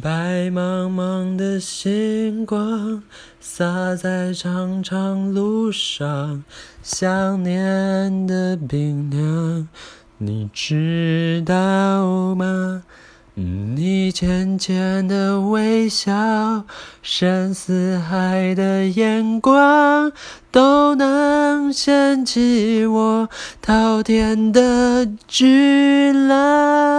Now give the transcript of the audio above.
白茫茫的星光洒在长长路上想念的冰凉。你知道吗？你浅浅的微笑深似海的眼光都能掀起我滔天的巨浪。